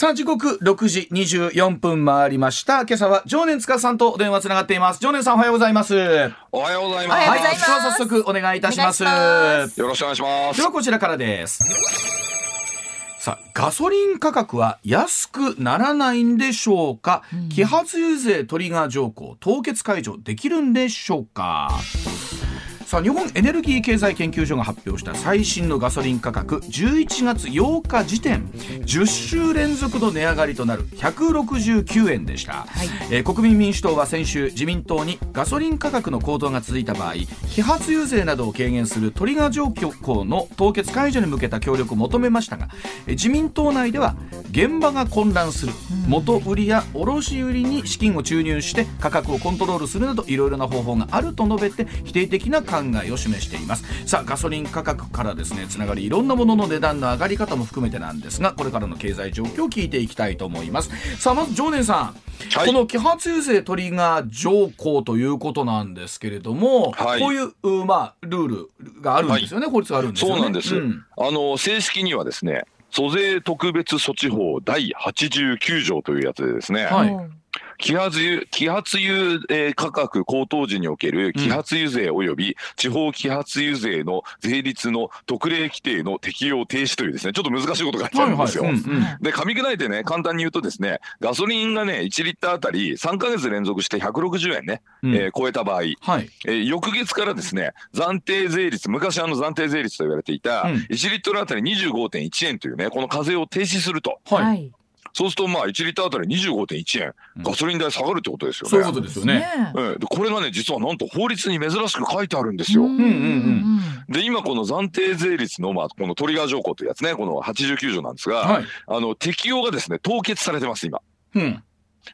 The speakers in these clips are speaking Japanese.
さあ時刻6時24分回りました。今朝は常年塚さんとお電話つながっています。常年さんおはようございます。おはようございます。はい、では早速お願いいたします。よろしくお願いします。で。はこちらからです。さあガソリン価格は安くならないんでしょうか、揮発油税トリガー条項凍結解除できるんでしょうか？さあ日本エネルギー経済研究所が発表した最新のガソリン価格11月8日時点10週連続の値上がりとなる169円でした、えー国民民主党は先週自民党にガソリン価格の高騰が続いた場合揮発油税などを軽減するトリガー条項の凍結解除に向けた協力を求めましたがえー自民党内では現場が混乱する元売りや卸売りに資金を注入して価格をコントロールするなどいろいろな方法があると述べて否定的な考えを示していますさあガソリン価格からですねつながりいろんなものの値段の上がり方も含めてなんですがこれからの経済状況を聞いていきたいと思います。さあまず常念さん、はい。この揮発油税トリガー条項ということなんですけれども、はい。こういううまあルールがあるんですよね、法律があるんですよね。そうなんです。ん。あの正式にはですね、租税特別措置法第89条というやつでですね、はい揮発油揮発油、えー価格高騰時における揮発油税及び地方揮発油税の税率の特例規定の適用停止というですね、ちょっと難しいことが書いてあるんですよ。うんうん。で、噛み砕いてね、簡単に言うとですね、ガソリンがね、1リッターあたり3ヶ月連続して160円ね、うん。えー超えた場合、はい。えー翌月からですね、暫定税率、昔あの暫定税率と言われていた、うん。1リットルあたり25.1円というね、この課税を停止すると。はい、はい。そうすると、まあ、1リッターあたり25.1円、うん。ガソリン代下がるってことですよね。そういうことですよね。えこれがね、実はなんと法律に珍しく書いてあるんですよ。うんうんうんで、今この暫定税率の、まあ、このトリガー条項というやつね、この89条なんですが、はい。あの、適用がですね、凍結されてます、今。うん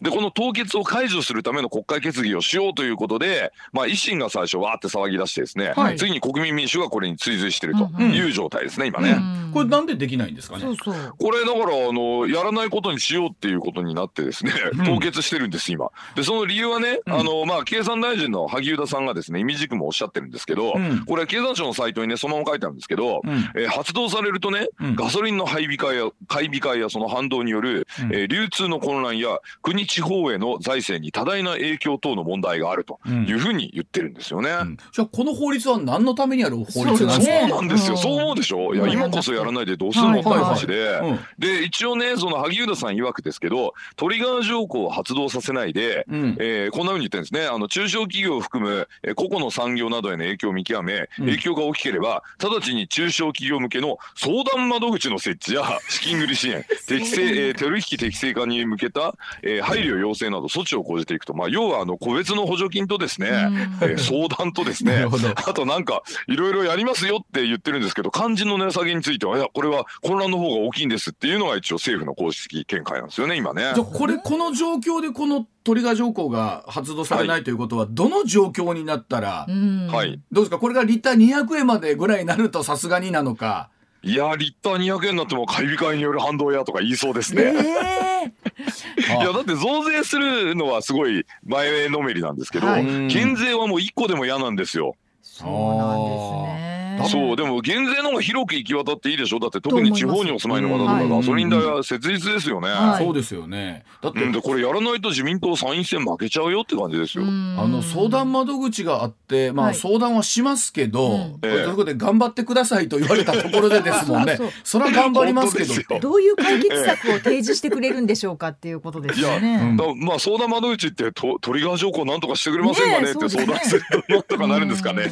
で、この凍結を解除するための国会決議をしようということで、まあ、維新が最初わーって騒ぎ出してですね、はい次に国民民主がこれに追随しているとうんいう状態ですね、今ね。うんこれなんでできないんですかね？そうそう。これだから、あの、やらないことにしようっていうことになってですね、うん凍結してるんです、今。で、その理由はね、うんあの、まあ、経産大臣の萩生田さんがですね、意味軸もおっしゃってるんですけど、うんこれ経産省のサイトにね、そのまま書いてあるんですけど、うんえー発動されるとね、うんガソリンの配備会や、買い控えやその反動による、うんえー流通の混乱や国地方への財政に多大な影響等の問題があるというふうに言ってるんですよね。うん。じゃあこの法律は何のためにある法律そうなんですか？ねなんですよ、うん。そう思うでしょ、いや、うん。今こそやらないでどうするのってはい話で、うんで、一応ね、その萩生田さん曰くですけど、トリガー条項を発動させないで、うん。えーこんな風に言ってるんですね、あの中小企業を含む、えー個々の産業などへの影響を見極め、うん。影響が大きければ、直ちに中小企業向けの相談窓口の設置や資金繰り支援、適正、えー取引適正化に向けた、えー配慮要請など措置を講じていくと、まあ、要はあの個別の補助金とですね、えー相談とですね あとなんか、いろいろやりますよって言ってるんですけど、肝心の値下げについては、いや、これは混乱の方が大きいんですっていうのが一応政府の公式見解なんですよね、今ね。じゃあこれこの状況でこのトリガー条項が発動されないということはどの状況になったらうん。はい。どうですか？これがリッター200円までぐらいになるとさすがになのかいや、リッター200円になっても買い控えによる反動やとか言いそうですえね。え いや、だって増税するのはすごい前のめりなんですけど、はい減税はもう1個でも嫌なんですよ。そうなんですね。そう、でも減税の方が広く行き渡っていいでしょ？だって特に地方にお住まいの方とかガソリン代は切実ですよね。はい。そうですよね。だってこれやらないと自民党参院選負けちゃうよって感じですよ。あの相談窓口があって、まあ、はい。相談はしますけど、ということで頑張ってくださいと言われたところでですもんね。そう。それは頑張りますけど。どういう解決策を提示してくれるんでしょうかっていうことですよいやね。うん。だまあ相談窓口ってとトリガー条項なんとかしてくれませんかね？って相談すると なんとかなるんですかね？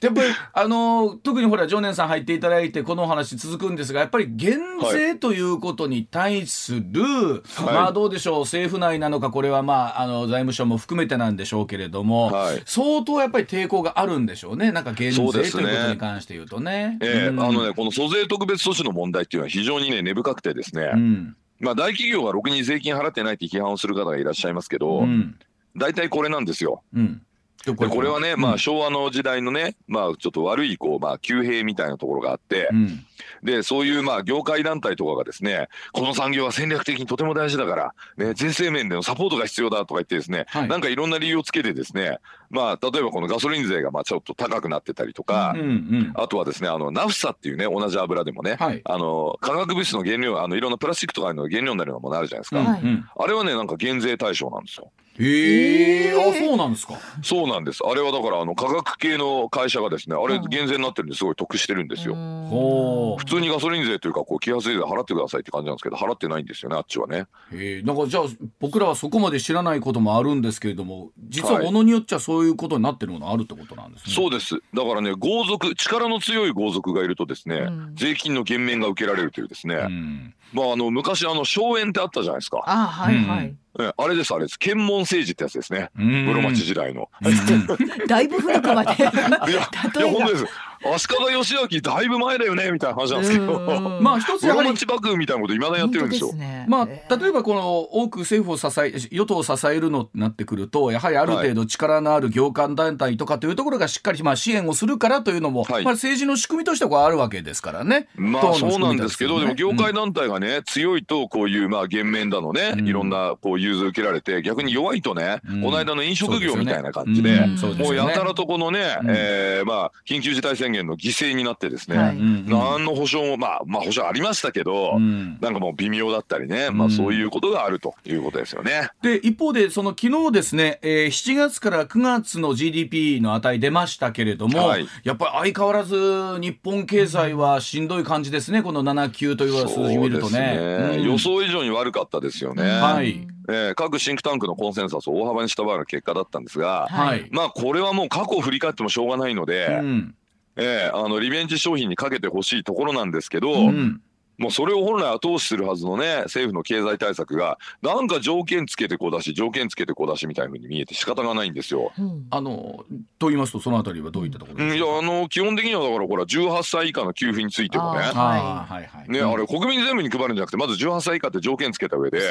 やっぱりあの特にほら常念さん入っていただいてこのお話続くんですがやっぱり減税ということに対する、まあどうでしょう政府内なのかこれはまああの財務省も含めてなんでしょうけれども、はい。相当やっぱり抵抗があるんでしょうね。なんか減税ということに関して言うとね。ええうん。あのねこの租税特別措置の問題っていうのは非常にね根深くてですね、うん。まあ大企業がろくに税金払ってないって批判をする方がいらっしゃいますけど、うん。大体これなんですよ。うんででこれはね、まうん。あ昭和の時代のね、まあちょっと悪いこう、まあ旧兵みたいなところがあって、うん。で、そういうまあ業界団体とかがですね、この産業は戦略的にとても大事だから、ね、税制面でのサポートが必要だとか言ってですね、はい。なんかいろんな理由をつけてですね、まあ例えばこのガソリン税がまあちょっと高くなってたりとか、うんうんあとはですね、あの、ナフサっていうね、同じ油でもね、はい。あの、化学物質の原料、あの、いろんなプラスチックとかの原料になるようなものあるじゃないですか。うんはいうん。あれはね、なんか減税対象なんですよ。へええーあそうなんですかそうなんです。あれはだから、あの、化学系の会社がですね、あれうん減税になってるんですごい得してるんですよ。ほう普通にガソリン税というか、こう、揮発税で払ってくださいって感じなんですけど、払ってないんですよね、あっちはね。へえなんかじゃあ僕らはそこまで知らないこともあるんですけれども実ははいものによっちゃそういうことになってるものあるってことなんですね。そうです。だからね、豪族、力の強い豪族がいるとですね、うん税金の減免が受けられるというですね、うんまあ、あの、昔、あの、荘園ってあったじゃないですか。あはいはい。えあれです、あれです。検問政治ってやつですね。うん室町時代の。だいぶ古くまで。いや、い本当です。足利義昭だいぶ前だよね、みたいな話なんですけど。うん。まあ一つやはり室町幕府みたいなこと、いまだにやってるんですよ。ねまあ、えー例えばこの多く政府を支え与党を支えるのになってくるとやはりある程度力のある業界団体とかというところがしっかりまあ支援をするからというのも、はい。まあ、政治の仕組みとしてはこうあるわけですからね。まあそうなんですけど、でも業うん界団体がね、強いとこういうまあ減免だのね、うん。いろんなこう融通受けられて、逆に弱いとね、うん。この間の飲食業みたいな感じでね。もうやたらとこのね、うん。えーまあ緊急事態宣言の犠牲になってですね、はい。うん何の保証も、まあまあ保証ありましたけど、うん。なんかもう微妙だったりね、まあそういうことがあるということですよね。で一方でその昨日ですね、えー7月から9月の GDP の値出ましたけれども、はい。やっぱり相変わらず日本経済はしんどい感じですねこの7級という数字見るとね。そうですね。うん。予想以上に悪かったですよね。はい。えー各シンクタンクのコンセンサスを大幅に下回る結果だったんですが、はい、まあこれはもう過去を振り返ってもしょうがないので、うんええあのリベンジ商品にかけてほしいところなんですけど、うん。もうそれを本来後押しするはずのね政府の経済対策がなんか条件つけてこうだし条件つけてこうだしみたいな風に見えて仕方がないんですよ。うん。あのと言いますとそのあたりはどういったところうん、ですか、いやあの基本的にはだからほら18歳以下の給付についてもね。あはいはい。ね、うん。あれ国民全部に配るんじゃなくてまず18歳以下って条件つけた上で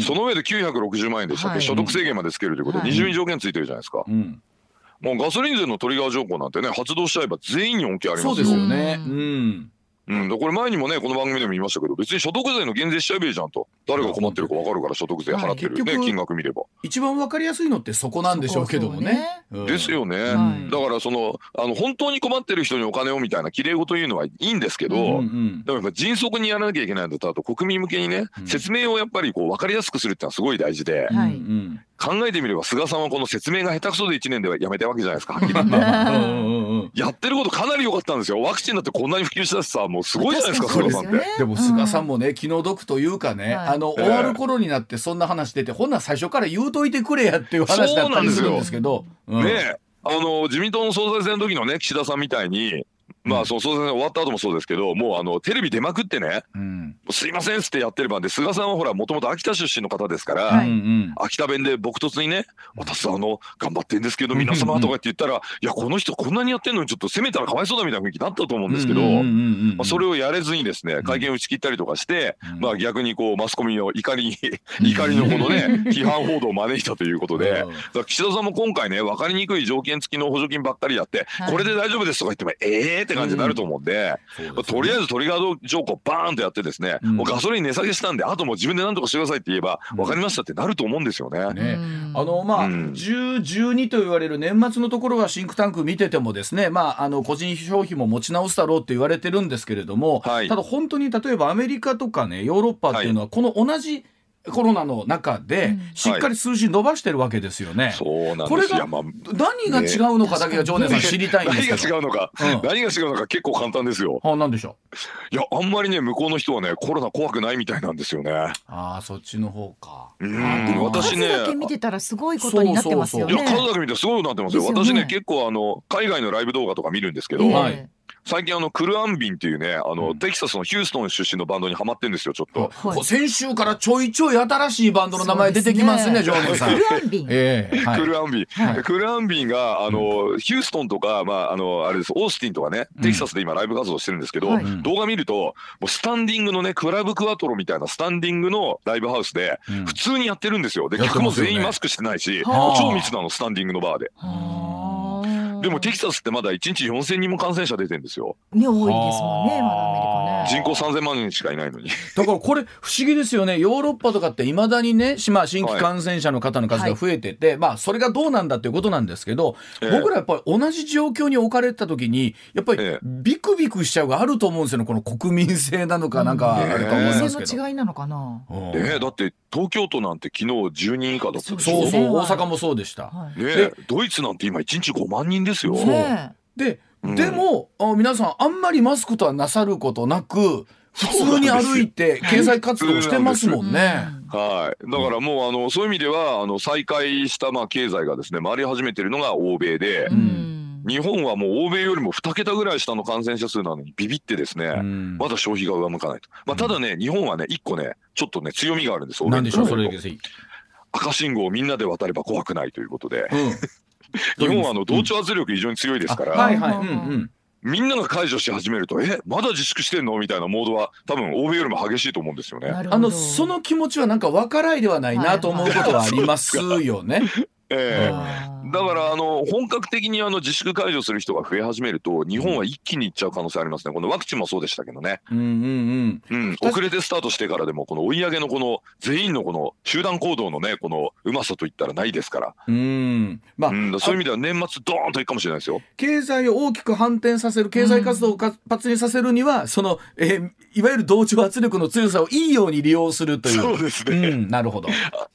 その上で960万円でしたっけ、はい。所得制限までつけるということではい。二重に条件ついてるじゃないですか。うんもうガソリン税のトリガー条項なんてね発動しちゃえば全員に恩恵ありそうますよ。ですよね。ううん。うん、でこれ前にもねこの番組でも言いましたけど別に所得税の減税しちゃえばいいじゃんと。誰が困ってるか分かるから所得税払ってる、ね金額見れば。一番わかりやすいのってそこなんでしょうけどもね。うん。ですよね、はい。だからそのあの本当に困ってる人にお金をみたいな綺麗事言うのはいいんですけど、うんうんでもやっぱ迅速にやらなきゃいけないんだとあと国民向けにね、うん。説明をやっぱりこう分かりやすくするってのはすごい大事で、はい。うん考えてみれば菅さんはこの説明が下手くそで1年ではやめたわけじゃないですか やってることかなり良かったんですよ。ワクチンだってこんなに普及したしさもうすごいじゃないですか確菅さんって。でも菅さんもね気の毒というかね、はい。あのええ終わる頃になってそんな話出てほんなら最初から言うといてくれやっていう話だったりするんですけど。うん。ねえあの自民党の総裁選の時のね岸田さんみたいにまあその総裁選終わった後もそうですけどもうあのテレビ出まくってねうん「すいません」っつってやってればで菅さんはほらもともと秋田出身の方ですから、はい。秋田弁で朴突にね「私あの頑張ってんですけど皆様」とかって言ったら「いやこの人こんなにやってんのにちょっと責めたらかわいそうだ」みたいな雰囲気になったと思うんですけど。それをやれずにですね会見を打ち切ったりとかして、うん。まあ逆にこうマスコミの怒りに怒りのこのね 批判報道を招いたということで、岸田さんも今回ね分かりにくい条件付きの補助金ばっかりやって、はい。これで大丈夫ですとか言ってもええー、って感じになると思うんで、そうですね。まあとりあえずトリガー条項バーンとやってですね、うん。もうガソリン値下げしたんであともう自分で何とかしてくださいって言えばうん。分かりましたってなると思うんですよね。ね。うん。あのまあ、うん。10、12と言われる年末のところはシンクタンク見ててもですね、まあ、あの個人消費も持ち直すだろうって言われてるんですけれども、はい。ただ本当に例えばアメリカとかねヨーロッパっていうのはこの同じコロナの中でうんしっかり数字伸ばしてるわけですよね。そうなんこれがですいやまあ何が違うのかだけが常念さん知りたいんです何けど。が違うのか、うん何が違うのか結構簡単ですよ。あなんでしょう？いやあんまりね向こうの人はねコロナ怖くないみたいなんですよね。ああそっちの方か。うん私ね数だけ見てたらすごいことになってますよいやね。数だけ見てすごいなってますよ。ですよね私ね結構あの海外のライブ動画とか見るんですけど、ええはい最近あのクルアンビンっていうねあの、うん。テキサスのヒューストン出身のバンドにハマってんですよちょっと。はい。先週からちょいちょい新しいバンドの名前出てきますね、そう常念さん。クルアンビン。ええはい。クルアンビン、はい。クルアンビンがあの、ヒューストンとかまああのあれです。オースティンとかねテキサスで今ライブ活動してるんですけど、はい。動画見るともうスタンディングのねクラブクワトロみたいなスタンディングのライブハウスでうん。普通にやってるんですよ。で客も全員マスクしてないし、はあ。超密なのスタンディングのバーで。でもテキサスってまだ1日4000人も感染者出てるんですよ。ね多いですもんねまだアメリカ。人口3000万人しかいないのに。だからこれ不思議ですよね。ヨーロッパとかっていまだにね、しまあ、新規感染者の方の数が増えてて、まあそれがどうなんだっていうことなんですけど、ええ。僕らやっぱり同じ状況に置かれた時にやっぱりええ。ビクビクしちゃうがあると思うんですよね。この国民性なのかなんかあれか思いますけど。人の違いなのかな？うん。ねだって東京都なんて昨日10人以下だったでしょ。そうそうね。大阪もそうでした。はい。ねドイツなんて今1日5万人ですよ。ねで、うんでもあ皆さんあんまりマスクとはなさることなく普通に歩いて経済活動してますもんね。はい、だからもうあのそういう意味ではあの再開したまあ経済がですね回り始めてるのが欧米でう、ん。日本はもう欧米よりも2桁ぐらい下の感染者数なのにビビってですね、うん。まだ消費が上向かないと、まあ、ただね日本はね1個ねちょっとね強みがあるんですなんでしょうそれ欧米に比べるとぜひ。赤信号をみんなで渡れば怖くないということで。うん 日本はあの同調圧力非常に強いですから、あはいはい。うんうん。みんなが解除し始めるとえまだ自粛してんの？みたいなモードは多分欧米よりも激しいと思うんですよね。なるほどあのその気持ちはなんか分からいではないなと思うことはありますよね。ええだからあの本格的にあの自粛解除する人が増え始めると日本は一気にいっちゃう可能性ありますね。このワクチンもそうでしたけどね。うんうんうん、遅れてスタートしてからでもこの追い上げのこの全員のこの集団行動のねこのうまさといったらないですから。うん。うん。まあ、うん、そういう意味では年末ドーンといくかもしれないですよ。経済を大きく反転させる経済活動を活発にさせるには、その、えーいわゆる同調圧力の強さをいいように利用するという。そうですね。うん、なるほど。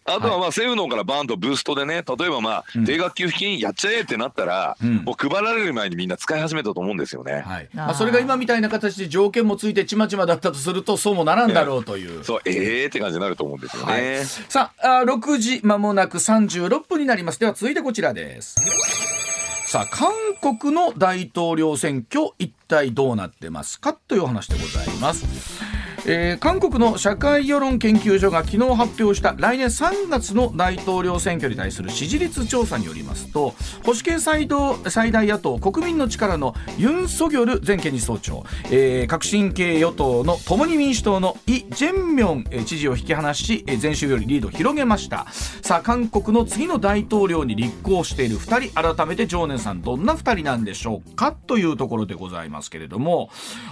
あとはまあ政府の方からバーンとブーストでね例えばまあうん定額給付金やっちゃえってなったら、うんもう配られる前にみんな使い始めたと思うんですよね。はい。あーまあ、それが今みたいな形で条件もついてちまちまだったとすると、そうもならんだろうという。そうええー、って感じになると思うんですよね。はい、さああー6時まもなく36分になりますでは続いてこちらですさあ韓国の大統領選挙一体どうなってますか？というお話でございますえー韓国の社会世論研究所が昨日発表した来年3月の大統領選挙に対する支持率調査によりますと保守系最大最大野党国民の力のユン・ソギョル前検事総長、えー革新系与党の共に民主党のイ・ジェンミョン知事を引き離し前週よりリードを広げました。さあ韓国の次の大統領に立候補している2人改めて常念さんどんな2人なんでしょうかというところでございますけれども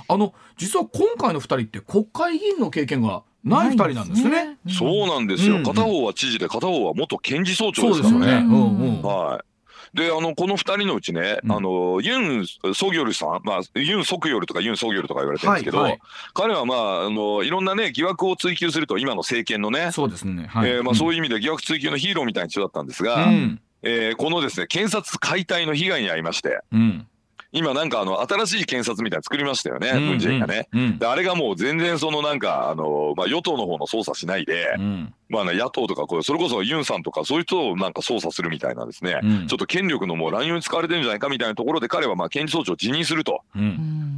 あの実は今回の2人って国会議員の経験がない2人なんですね。そうなんですよ、うん片方は知事で片方は元検事総長ですからね。うんうんはいであのこの2人のうちね、うんあのユン・ソギョルさん、まあ、ユン・ソクヨルとかユン・ソギョルとか言われてるんですけど、はいはい彼は、まあ、あのいろんなね疑惑を追及すると今の政権のね、そうですね。はい。えーまあ、そういいう意味で疑惑追及のヒーローみたいな人だったんですが、うん。えーこのですね検察解体の被害に遭いましてうん。今なんかあの新しい検察みたいなの作りましたよね、うんムン・ジェインがね。うん。であれがもう全然そのなんかあの、まあ、与党の方の捜査しないで、うん。まあね、野党とかこうそれこそユンさんとかそういう人をなんか捜査するみたいなですね、うんちょっと権力のもう乱用に使われてるんじゃないかみたいなところで彼はまあ検事総長を辞任すると。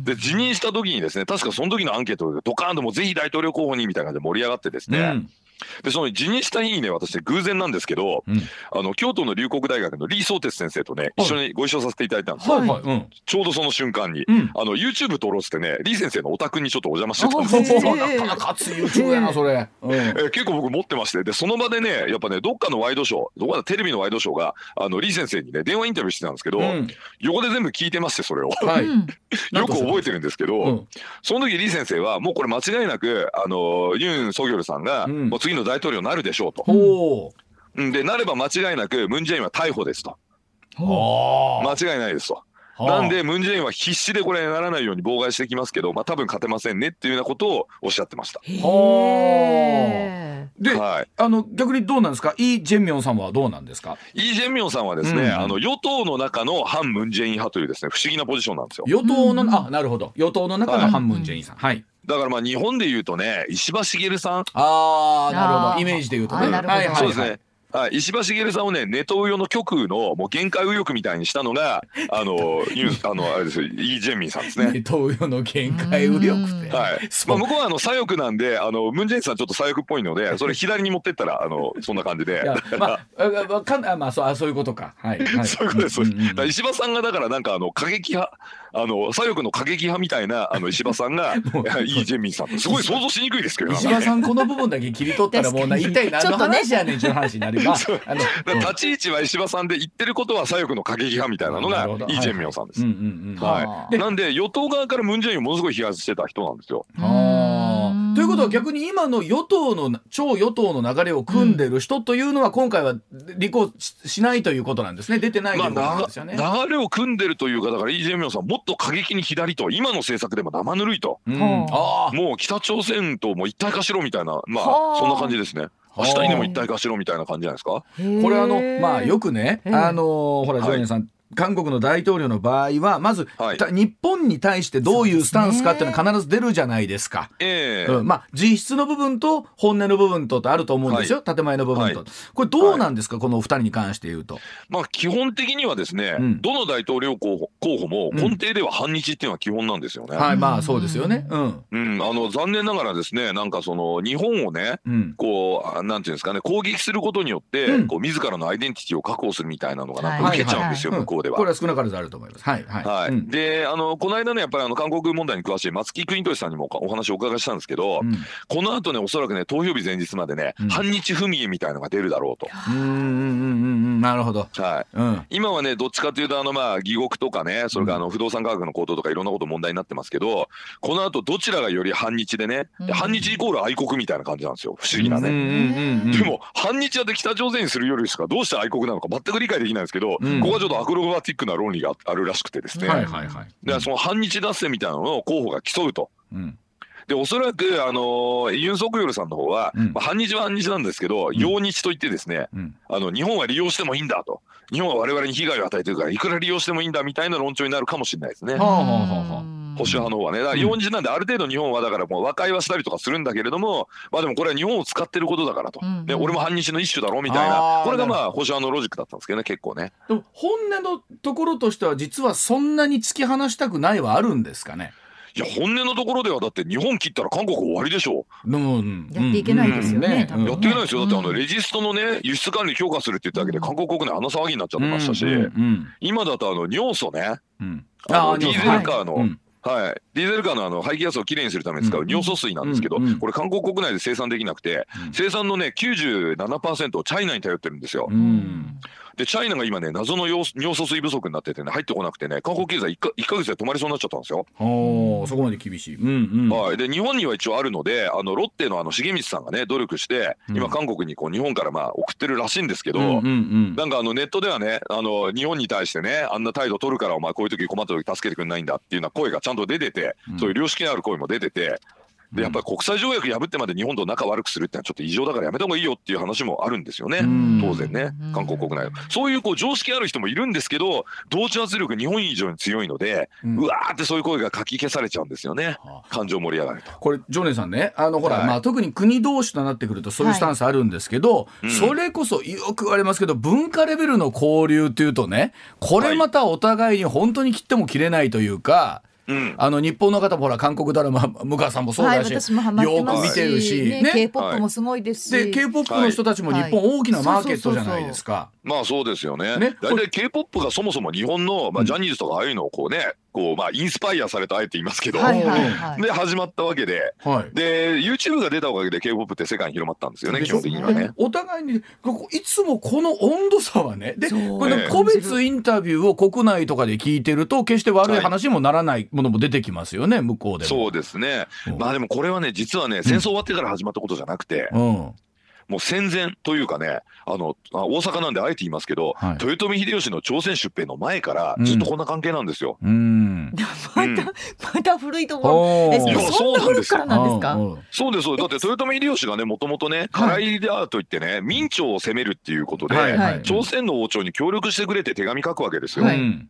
で辞任した時にですね確かその時のアンケートでドカーンともうぜひ大統領候補にみたいな感じで盛り上がってですね、うん。でその辞任した日にね私偶然なんですけどうん。あの京都の龍谷大学の李相哲先生とねはい一緒にご一緒させていただいたんですよ、はいはい。うん。ちょうどその瞬間に。うん。あの YouTube 撮ろうっつってね李先生のお宅にちょっとお邪魔してたんですあよなかなか熱い YouTube やな、それ。うん。えー結構僕持ってましてでその場でねやっぱねどっかのワイドショーどこかのテレビのワイドショーがあの李先生にね電話インタビューしてたんですけど、うん横で全部聞いてましてそれをはい。うんよく覚えてるんですけど、うん。その時李先生はもうこれ間違いなくあのユン・ソギョルさんが、うんもう次の大統領になるでしょうと。でなれば間違いなくムン・ジェインは逮捕ですと。あ間違いないですと。あ。なんでムン・ジェインは必死でこれならないように妨害してきますけど、まあ、多分勝てませんねっていうようなことをおっしゃってました。へで、はい、あの逆にどうなんですか？イ・ジェンミョンさんはどうなんですか？イ・ジェンミョンさんはですね、うん。あの与党の中の反ムン・ジェイン派というですね不思議なポジションなんですよ。与党の、うんあなるほど。与党の中のハン・ムン・ジェインさん。はいだからまあ日本で言うとね石破茂さん、ああなるほど。イメージで言うとね。あなるほど。はいはいそうですね。はい、石破茂さんをね、ネトウヨの極右のもう限界右翼みたいにしたのが、あの、ユンあの、あれですよ、イ・ジェンミンさんですね。ネトウヨの限界右翼って。はい。まあ、向こうはあの左翼なんで、あの、ムンジェインさんちょっと左翼っぽいので、それ左に持ってったら、あの、そんな感じで。い。やまあかんあまあそうあそういうことか。はい、はい、そういうことです。んんんだから石破さんがだからなんかあの過激派あの左翼の過激派みたいなあの石破さんがイ・ ジェミンさん。すごい想像しにくいですけど石破さんこの部分だけ切り取ったらもうな一体何の話やねんっていう話になるが、あの立ち位置は石破さんで言ってることは左翼の過激派みたいなのがイ・ジェミョンさんです。なんで与党側からムン・ジェインをものすごい批判してた人なんですよ。あことは逆に今の与党の超与党の流れを組んでる人というのは今回は立候補ししないということなんですね。出てないということなんですよね。まあ、流れを組んでるというかだからイ・ジェミョンさんもっと過激に左と今の政策でも生ぬるいと。うん。はあもう北朝鮮ともう一体化しろみたいなまはあ。あそんな感じですね。明日にでも一体化しろみたいな感じじゃないですか？ー。これあのまあよくねあのほらはいジョニーさん、韓国の大統領の場合はまず、はい。た日本に対してどういうスタンスかっていうのは必ず出るじゃないですか。ええ。うん、まあ実質の部分と本音の部分とってあると思うんですよ、建前の部分と、はい。これどうなんですか、このお二人に関して言うと。まあ基本的にはですね、うん。どの大統領候補候補もうん。根底では反日っていうのは基本なんですよね。はいまあそうですよね。うん。うん、あの残念ながらですねなんかその日本をねうん。こうあなんていうんですかね攻撃することによって、うん。こう自らのアイデンティティを確保するみたいなのがなんはい。か受けちゃうんですよ、うん向こうでは。これは少なからずあると思います。はいはい。はいうんであのこの間ねやっぱりあの韓国問題に詳しい松木邦俊さんにもおお話をお伺いしたんですけど、うんこの後ねおそらくね投票日前日までね、うん反日踏み絵みたいのが出るだろうと。うんうんうんなるほど。はいうん今はねどっちかというとあのまあ義国とかねそれからあの不動産価格の高騰とかいろんなこと問題になってますけどこの後どちらがより反日でね、反日イコール愛国みたいな感じなんですよ不思議なね。でも反日はで北朝鮮にするよりしかどうして愛国なのか全く理解できないんですけど、うんここはちょっとアクロバティックな論理があるらしくてですね、はいはいはい。でその反日合戦みたいなのを候補が競うと。うん。でおそらく、あのーユン・ソクヨルさんの方は、うん。まあ、反日は反日なんですけど、ん。陽日といってですねうん。あの日本は利用してもいいんだと。日本は我々に被害を与えてるからいくら利用してもいいんだみたいな論調になるかもしれないですね。はあはあはあはあ保守派の方はね、だから陽日なんで、ある程度日本はだからもう和解はしたりとかするんだけれども、まあでもこれは日本を使ってることだからと、うんで俺も反日の一種だろみたいな。これがまあ保守派のロジックだったんですけどね、結構ね。でも本音のところとしては実はそんなに突き放したくないはあるんですかね？いや、本音のところではだって日本切ったら韓国終わりでしょ。うんうん。やっていけないですよね多分う。やっていけないですよ。だってあのうん。レジストのね、輸出管理強化するって言っただけで韓国国内あの騒ぎになっちゃってましたし、うんうん。今だとあの尿素ね、うん。あのディーーゼルカーの、うんはい、ディーゼルカーのあの排気ガスをきれいにするために使う尿素水なんですけど、これ韓国国内で生産できなくて、うん。生産のね97%をチャイナに頼ってるんですよ。うん。でチャイナが今ね謎の尿尿素水不足になっててね入ってこなくてね韓国経済 1, か1ヶ月で止まりそうになっちゃったんですよ。おーそこまで厳しい。うんうん。はい、で日本には一応あるのであのロッテのあの重光さんがね努力してうん。今韓国にこう日本からまあ送ってるらしいんですけど、うんうんうん。なんかあのネットではねあの日本に対してねあんな態度取るからお前こういう時困った時助けてくれないんだっていうような声がちゃんと出てて、うん。そういう良識のある声も出てて。でやっぱり国際条約破ってまで日本と仲悪くするってのはちょっと異常だからやめた方がいいよっていう話もあるんですよね、うん。当然ねうん。韓国国内は。そういうこう常識ある人もいるんですけど同調圧力日本以上に強いので、ううんわーってそういう声がかき消されちゃうんですよね。はあ。感情盛り上がると。これジョネさんね。あのほら、はい。まあ、特に国同士となってくるとそういうスタンスあるんですけど、うんそれこそよく言われますけど文化レベルの交流っていうとねこれまたお互いに本当に切っても切れないというか。うん。あの日本の方もほら韓国ドラマ向川さんもそうはい、だし、私もハマってよく見てるし、ね、ね。K-POP もすごいですし、で K-POP の人たちも日本大きなマーケットじゃないですか。まあそうですよね。ね。大体 K-POP がそもそも日本の、まあ、うん。ジャニーズとかああいうのをこうね、こうまあインスパイアされたあえて言いますけど、はいはいはい。で始まったわけで、はいで YouTube が出たおかげで K-POP って世界に広まったんですよね、基本的にはね。お互いにここいつもこの温度差はねでこの個別インタビューを国内とかで聞いてると決して悪い話にもならないものも出てきますよね向こうでも。そうですねうん。まあでもこれはね、実はね、戦争終わってから始まったことじゃなくて、うんもう戦前というかね、あの、あ大阪なんであえて言いますけど、はい。豊臣秀吉の朝鮮出兵の前からずっとこんな関係なんですよ。うん。まうん。た、また古いところ。そんな古くからなんですか？そうです、そうです。だって豊臣秀吉がね、もともとね、唐入りだと言ってね、明朝を攻めるっていうことで、はいはい。朝鮮の王朝に協力してくれって手紙書くわけですよ。はい。うん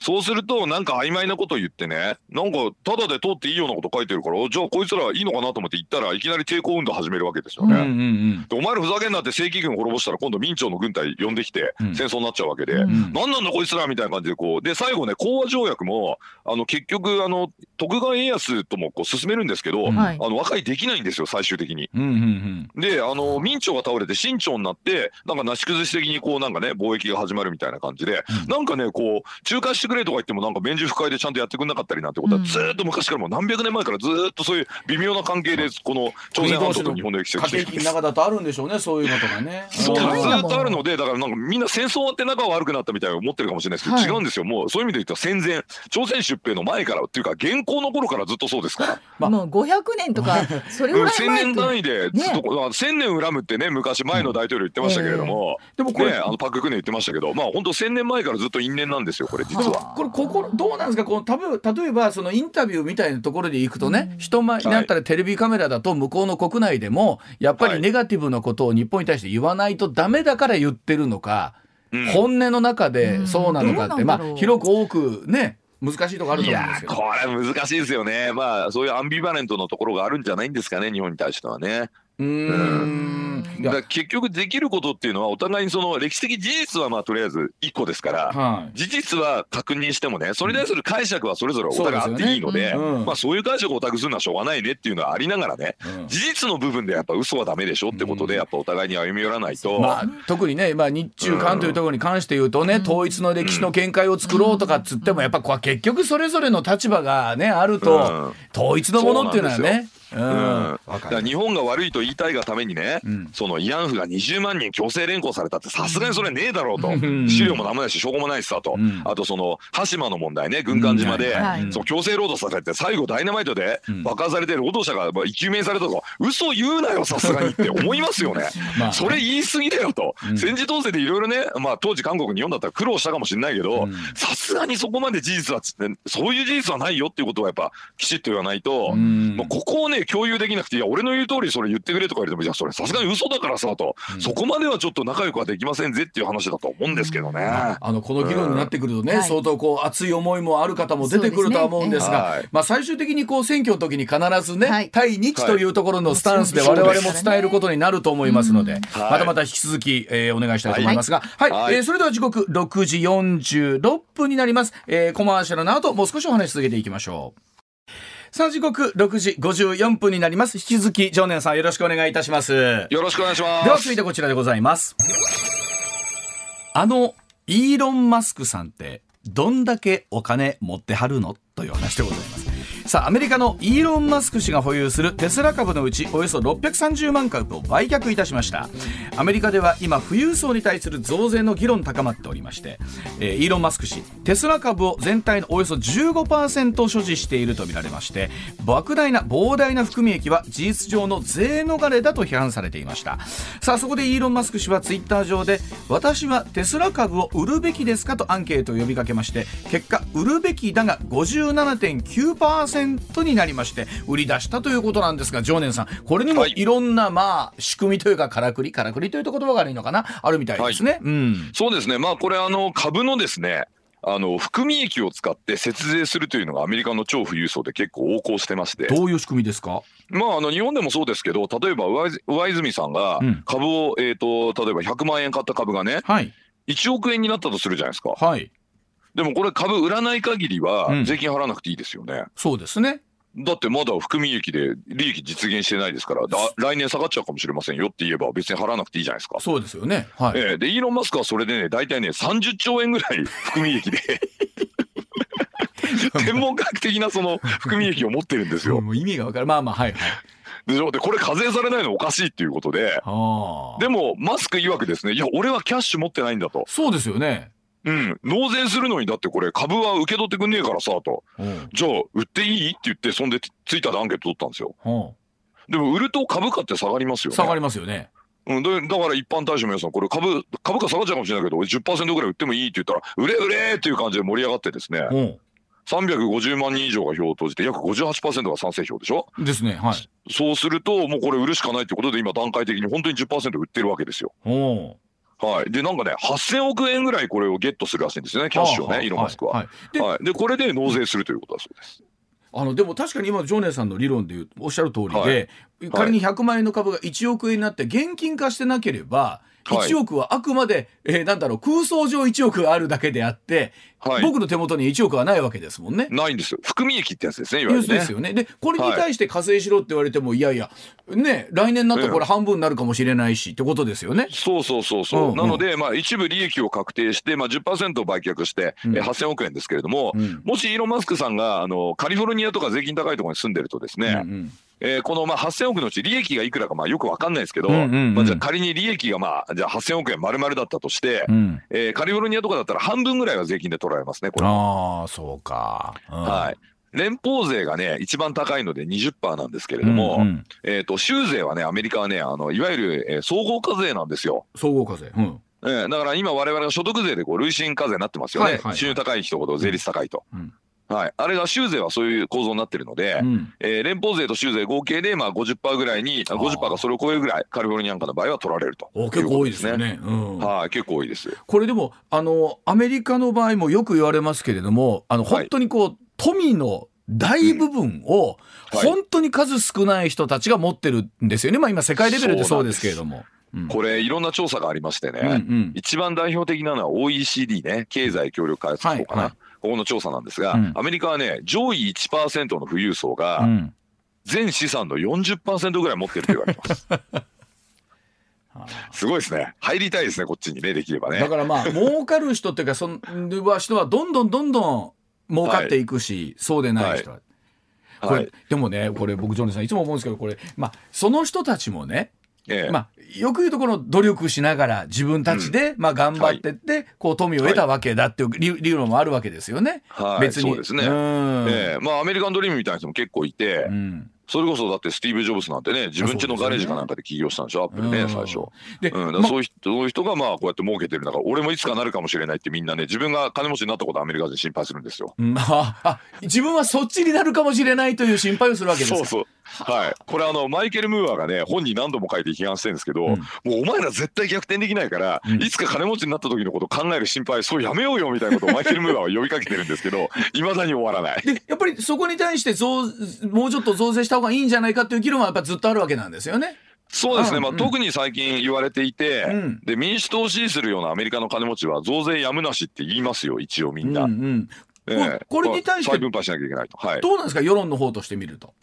そうすると、なんか曖昧なこと言ってね、なんか、ただで通っていいようなこと書いてるから、じゃあこいつらいいのかなと思って言ったらいきなり抵抗運動始めるわけですようんうね。ん。でお前らふざけんなって正規軍滅ぼしたら今度明朝の軍隊呼んできてうん。戦争になっちゃうわけで、うん。うんなんなんだこいつらみたいな感じでこうで最後ね講和条約もあの結局あの徳川家康ともこう進めるんですけど、うん。はい。あの和解できないんですよ最終的に。うんうんうん。であの明朝が倒れて清朝になってなんかなし崩し的にこうなんかね貿易が始まるみたいな感じで、うん。なんかねこう仲介してくくれとか言ってもなんか免事不快でちゃんとやってくれなかったりなんてことはうんずーっと昔からもう何百年前からずーっとそういう微妙な関係でこの朝鮮半島と日本の歴史が来てるんですの中だとあるんでしょうねそういうことがね。そうずっとあるのでだからなんかみんな戦争終わって仲が悪くなったみたいに思ってるかもしれないですけど、はい違うんですよもうそういう意味で言ったら戦前朝鮮出兵の前からっていうか現行の頃からずっとそうですから。まあもう500年とかそれぐうん、らい千年前って単位でずっと、まあ千年恨むってね昔前の大統領言ってましたけれども、でもこれ、ね、あのパク・クネ言ってましたけどまあ本当千年前からずっと因縁なんですよこれ実は。これここどうなんですか？このたぶ例えばそのインタビューみたいなところで行くとね、人前になったらテレビカメラだと向こうの国内でもやっぱはいりネガティブなことを日本に対して言わないとダメだから言ってるのか、うん。本音の中でそうなのかって、まあ広く多くね難しいところあるいと思うんですこれ難しいですよね。まあそういうアンビバレントのところがあるんじゃないんですかね日本に対してはね。うーんだ結局できることっていうのはお互いにその歴史的事実はまあとりあえず1個ですから。はい。事実は確認してもねそれに対する解釈はそれぞれお互いあっていいのでまあ、そういう解釈をオタクするのはしょうがないねっていうのはありながらねうん。事実の部分でやっぱ嘘はダメでしょってことでやっぱお互いに歩み寄らないと、まあ、特にね、まあ、日中韓というところに関して言うとね、統一の歴史の見解を作ろうとかっつってもやっぱこう結局それぞれの立場がねあると、うん。統一のものっていうのはね。うんうん。わだから日本が悪いと言いたいがためにね、うんその慰安婦が20万人強制連行されたってさすがにそれねえだろうと、うん。資料もなんもないし証拠もないしさと、うん。あとその羽島の問題ね。軍艦島で、その強制労働されて最後ダイナマイトでうん。爆破されて労働者がまあ生き埋めにされたと。か嘘言うなよさすがにって思いますよね。まあそれ言い過ぎだよと、うん。戦時統制でいろいろね、まあ、当時韓国日本だったら苦労したかもしれないけどうん。さすがにそこまで事実はそういう事実はないよっていうことはやっぱきちっと言わないと、うん。もうここをね共有できなくていや俺の言う通りそれ言ってくれとか言われてもいやそれさすがに嘘だからさと、うん。そこまではちょっと仲良くはできませんぜっていう話だと思うんですけどね。あのこの議論になってくるとね、うん。相当こう熱い思いもある方も出てくるとは思うんですが、まあ、最終的にこう選挙の時に必ずね、はい。対日というところのスタンスではい。我々も伝えることになると思いますので、またまた引き続き、えーお願いしたいと思いますが、はい。はい。えーそれでは時刻6時46分になります、えーコマーシャルの後もう少しお話し続けていきましょう。さあ時刻6時54分になります引き続き常念さんよろしくお願いいたします。よろしくお願いします。では続いてこちらでございます。あのイーロン・マスクさんってどんだけお金持ってはるの？という話でございます。さあアメリカのイーロン・マスク氏が保有するテスラ株のうちおよそ630万株を売却いたしました。アメリカでは今富裕層に対する増税の議論高まっておりまして、えーイーロン・マスク氏テスラ株を全体のおよそ15%所持しているとみられまして莫大な膨大な含み益は事実上の税逃れだと批判されていました。さあそこでイーロン・マスク氏はツイッター上で私はテスラ株を売るべきですか？とアンケートを呼びかけまして結果売るべきだが57.9%になりまして売り出したということなんですが常念さんこれにもはい。いろんなまあ仕組みというかからくりからくりというと言葉が悪いのかな？あるみたいですね、うん。そうですね、まあ、これ、あの株のですね、あの含み益を使って節税するというのがアメリカの超富裕層で結構横行してまして、どういう仕組みですか？まあ、あの日本でもそうですけど、例えば上泉さんがうん。株を、えー、と例えば100万円買った株がね、はい。1億円になったとするじゃないですか。はいでもこれ、株売らない限りはうん。税金払わなくていいですよね。そうですね。だってまだ含み益で利益実現してないですから、だ来年下がっちゃうかもしれませんよって言えば、別に払わなくていいじゃないですか。そうですよね。はい、ええで、イーロン・マスクはそれでね、大体ね、30兆円ぐらい含み益で、天文学的なその含み益を持ってるんですよ。もう意味がわかる。まあまあはいはい。でしょで、これ課税されないのおかしいっていうことで、でも、マスク曰くですね、いや、俺はキャッシュ持ってないんだと。そうですよねうん、納税するのにだってこれ株は受け取ってくんねえからさ、と。うん。じゃあ、売っていいって言って、そんでツイッターでアンケート取ったんですよ。うん。でも、売ると株価って下がりますよね。下がりますよね。うん、でだから一般大衆の皆さん、これ株、株価下がっちゃうかもしれないけど、俺10%ぐらい売ってもいいって言ったら、売れ売れっていう感じで盛り上がってですね、うん。350万人以上が票を投じて、約58%が賛成票でしょ？ですねはい。そうすると、もうこれ売るしかないってことで、今段階的に本当に10%売ってるわけですよ。おはい。で、なんかね、8000億円ぐらいこれをゲットするらしいんですよね、キャッシュをね、イーロン・マスクは。はいではい。で、これで納税するということだそうです。あのでも確かに今の常念さんの理論でおっしゃる通りで、はい仮に100万円の株が1億円になって現金化してなければはい1億はあくまで、えーなんだろう空想上1億があるだけであって、はい。僕の手元に1億はないわけですもんね。ないんですよ。含み益ってやつですね、いわゆるね。ですよね。でこれに対して課税しろって言われても、い、やいやね来年になったらこれ半分になるかもしれないしってことですよね。そうそうそうそう。うんうんなので、まあ、一部利益を確定して、まあ、10%を売却して、うんえー8000億円ですけれども、うんもしイーロン・マスクさんがあのカリフォルニアとか税金高いところに住んでるとですね、うんうんえーこのまあ8000億のうち利益がいくらかまあよくわかんないですけど、うんうんうんまあ、じゃあ仮に利益がまあじゃあ8000億円丸々だったとして、うんえーカリフォルニアとかだったら半分ぐらいは税金で取られますね、これ。ああそうか。うんはい。連邦税がね、一番高いので20%なんですけれども、うんうんえっ、と、州税はね、アメリカはね、あの、いわゆる、えー総合課税なんですよ。総合課税。うんえーだから今我々が所得税でこう累進課税になってますよね。はいはいはい収入高い人ほど税率高いと。うんはい。あれが州税はそういう構造になってるので、うん。えー連邦税と州税合計でまあ50%ぐらいに、ああー。50%がそれを超えるぐらい、カリフォルニアなんかの場合は取られると。お結構多いですよね。うん。はい、結構多いです。これでもあのアメリカの場合もよく言われますけれどもあのはい。本当にこう、富の大部分をはい。本当に数少ない人たちが持ってるんですよね、まあ今世界レベルでそうですけれども。うん。これ、いろんな調査がありましてね、うんうん。一番代表的なのは OECD ね、経済協力開発機構かな、はいはいここの調査なんですが、うんアメリカはね、上位1%の富裕層がうん全資産の40%ぐらい持ってると言われてます。すごいですね。入りたいですね、こっちにね、できればね。だからまあ儲かる人っていうかその人はどんどんどんどん儲かっていくし、そうでない人は。これ、はい。でもねこれ僕ジョニーさんいつも思うんですけどこれまあその人たちもねええまあ、よく言うところ努力しながら自分たちで、まあ、頑張ってって、こう富を得たわけだっていう理理論もあるわけですよね。はい、別に。そうですね。うん。ええ。まあアメリカンドリームみたいな人も結構いて、うん。それこそだってスティーブ・ジョブズなんてね、自分家のガレージかなんかで起業したんでしょ、アップルね、うん。最初。で、うん、そういう人がまあこうやって儲けてるんだから、俺もいつかなるかもしれないってみんなね、自分が金持ちになったことをアメリカ人心配するんですよ。うん。ああ自分はそっちになるかもしれないという心配をするわけですか？そうそう。はい。これあの、マイケル・ムーアがね、本に何度も書いて批判してるんですけど、うんもうお前ら絶対逆転できないから、うんいつか金持ちになった時のことを考える心配、そうやめようよみたいなことをマイケル・ムーアは呼びかけてるんですけど、いまだに終わらない。でやっぱりそこに対して増もうちょっと増税した方がいいんじゃないかという議論はやっぱずっとあるわけなんですよね。そうですね、まあ、特に最近言われていて、うんで民主党を支持するようなアメリカの金持ちは増税やむなしって言いますよ、一応みんな。うんうんええこれに対して再分配しなきゃいけないと。はい。どうなんですか？世論の方として見ると。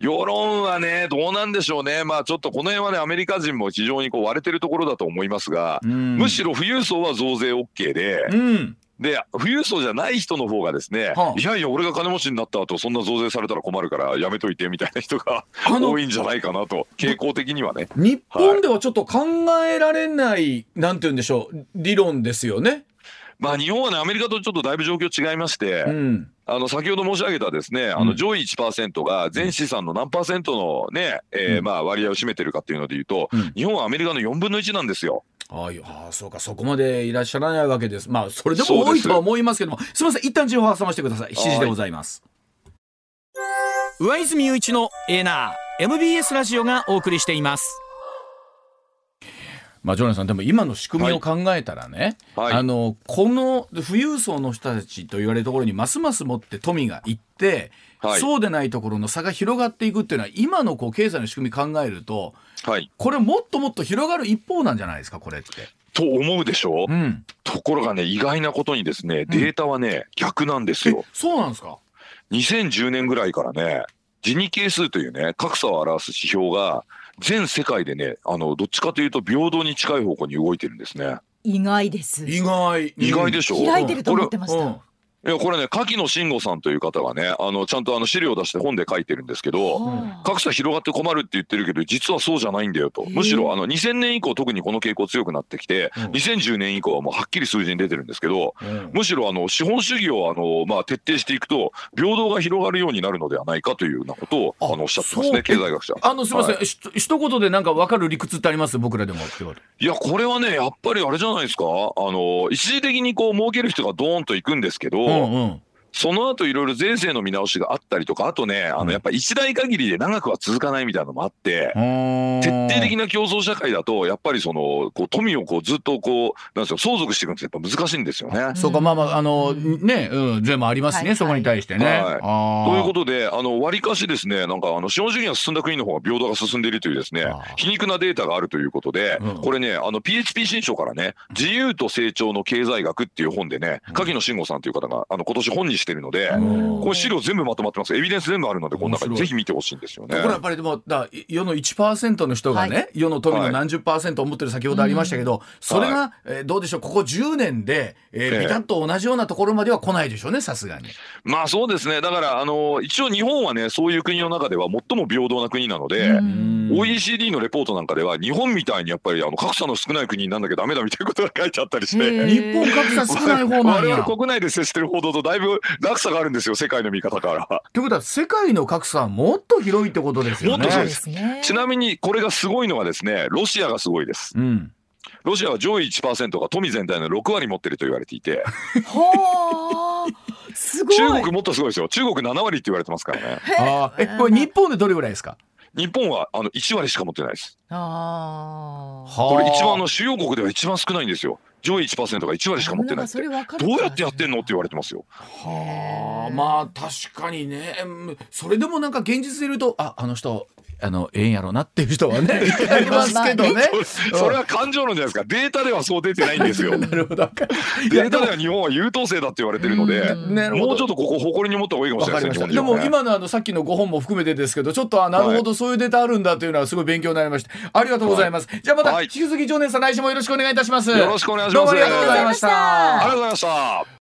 世論はね、どうなんでしょうね、まあちょっとこの辺はね、アメリカ人も非常にこう割れてるところだと思いますが、うんむしろ富裕層は増税 OK で、うんで、富裕層じゃない人の方がですね、はあいやいや、俺が金持ちになった後、そんな増税されたら困るからやめといてみたいな人が多いんじゃないかなと、傾向的にはね。日本ではちょっと考えられない、なんて言うんでしょう理論ですよね。まあ日本はね、アメリカとちょっとだいぶ状況違いまして、うんあの先ほど申し上げたですね、あうんの上位1%が全資産の何パーセントのね、えーうんまあ割合を占めてるかっていうのでいうと、うん日本はアメリカの4分の1なんですよ。ああそうかそこまでいらっしゃらないわけです。まあそれでも多いとは思いますけどもすみません一旦情報を挟ませてください7時でございます。上泉雄一のエナー MBS ラジオがお送りしています。まあ、ジョナさんでも今の仕組みを考えたらね、はい。あのこの富裕層の人たちと言われるところにますます持って富がいって、はい。そうでないところの差が広がっていくっていうのは今のこう経済の仕組み考えるとはい。これもっともっと広がる一方なんじゃないですかこれって。と思うでしょ、うん、ところがね、意外なことにですね、データはね、逆なんですえよ。そうなんですか？2010年ぐらいからね、ジニ係数というね、格差を表す指標が、全世界でね、あの、どっちかというと平等に近い方向に動いてるんですね。意外です。意外意外でしょ、開いてると思ってました。うんいや、これね、柿野慎吾さんという方がね、あの、ちゃんとあの資料を出して本で書いてるんですけど、はあ。格差広がって困るって言ってるけど、実はそうじゃないんだよと。むしろ、あの、2000年以降特にこの傾向強くなってきて、うん。2010年以降はもうはっきり数字に出てるんですけど、うん。むしろあの、資本主義をあの、まあ、徹底していくと、平等が広がるようになるのではないかというようなことを、ああの、おっしゃってますね、経済学者。あのすみません、はい。ひと一言でなんか分かる理屈ってあります？僕らでもいや、これはね、やっぱりあれじゃないですか。あの、一時的にこう、儲ける人がドーンと行くんですけど、うんうん。その後いろいろ税制の見直しがあったりとかあとねあのやっぱ一代限りで長くは続かないみたいなのもあって。徹底的な競争社会だとやっぱりそのこう富をこうずっとこうなんですよ相続していくのってやっぱ難しいんですよね。そうかまあまああのね、うん、税もありますね、はいそこに対してね。はい。ということで、あの、割かしですね、なんか、あの、資本主義が進んだ国の方が平等が進んでいるというですね皮肉なデータがあるということで、うん。これね、あの、PHP 新書からね、自由と成長の経済学っていう本でね、柿野慎吾さんという方が、あの、今年本にしてるので、うんこれ資料全部まとまってます。エビデンス全部あるので、この中にぜひ見てほしいんですよねと。ころやっぱりでもだ世の1%の人がね、は世の富のはい何十パーセントを持ってる先ほどありましたけど、それが、えーどうでしょう？ここ10年で、えーええビタッと同じようなところまでは来ないでしょうねさすがに。まあそうですね。だから、あの、一応日本はね、そういう国の中では最も平等な国なので、うん OECD のレポートなんかでは日本みたいにやっぱりあの格差の少ない国になんなきゃダメだみたいなことが書いてあったりして。日本格差少ない方なん我や。々国内で接してる報道とだいぶ落差があるんですよ世界の見方から。ということは世界の格差はもっと広いってことですよね。もっとそうですね。ちなみにこれがすごいのはですねロシアがすごいです。うん。ロシアは上位1%が富全体の6割持ってると言われていてはあ、すごい。中国もっとすごいですよ中国7割って言われてますからねあーえこれ日本でどれぐらいですか？日本はあの1割しか持ってないですああ。これ一番あの主要国では一番少ないんですよ上位1%が1割しか持ってないって。どうやってやってんのって言われてますよ。はあまあ確かにね。うんそれでもなんか現実で言うとああの人あのええんやろなっていう人はね いっぱいいますけどね。それは感情論じゃないですか。データではそう出てないんですよ。なるほど。い データでは日本は優等生だって言われてるのでもうちょっとここ誇りに持った方がいいかもしわれない。でですね日本人はねも今のあのさっきの5本も含めてですけど、ちょっとあなるほどそういうデータあるんだというのはすごい勉強になりました。ありがとうございます。じゃあまたはい。引き続き常念さん来週もよろしくお願いいたします。よろしくお願いしますどうもありがとうございました。ありがとうございました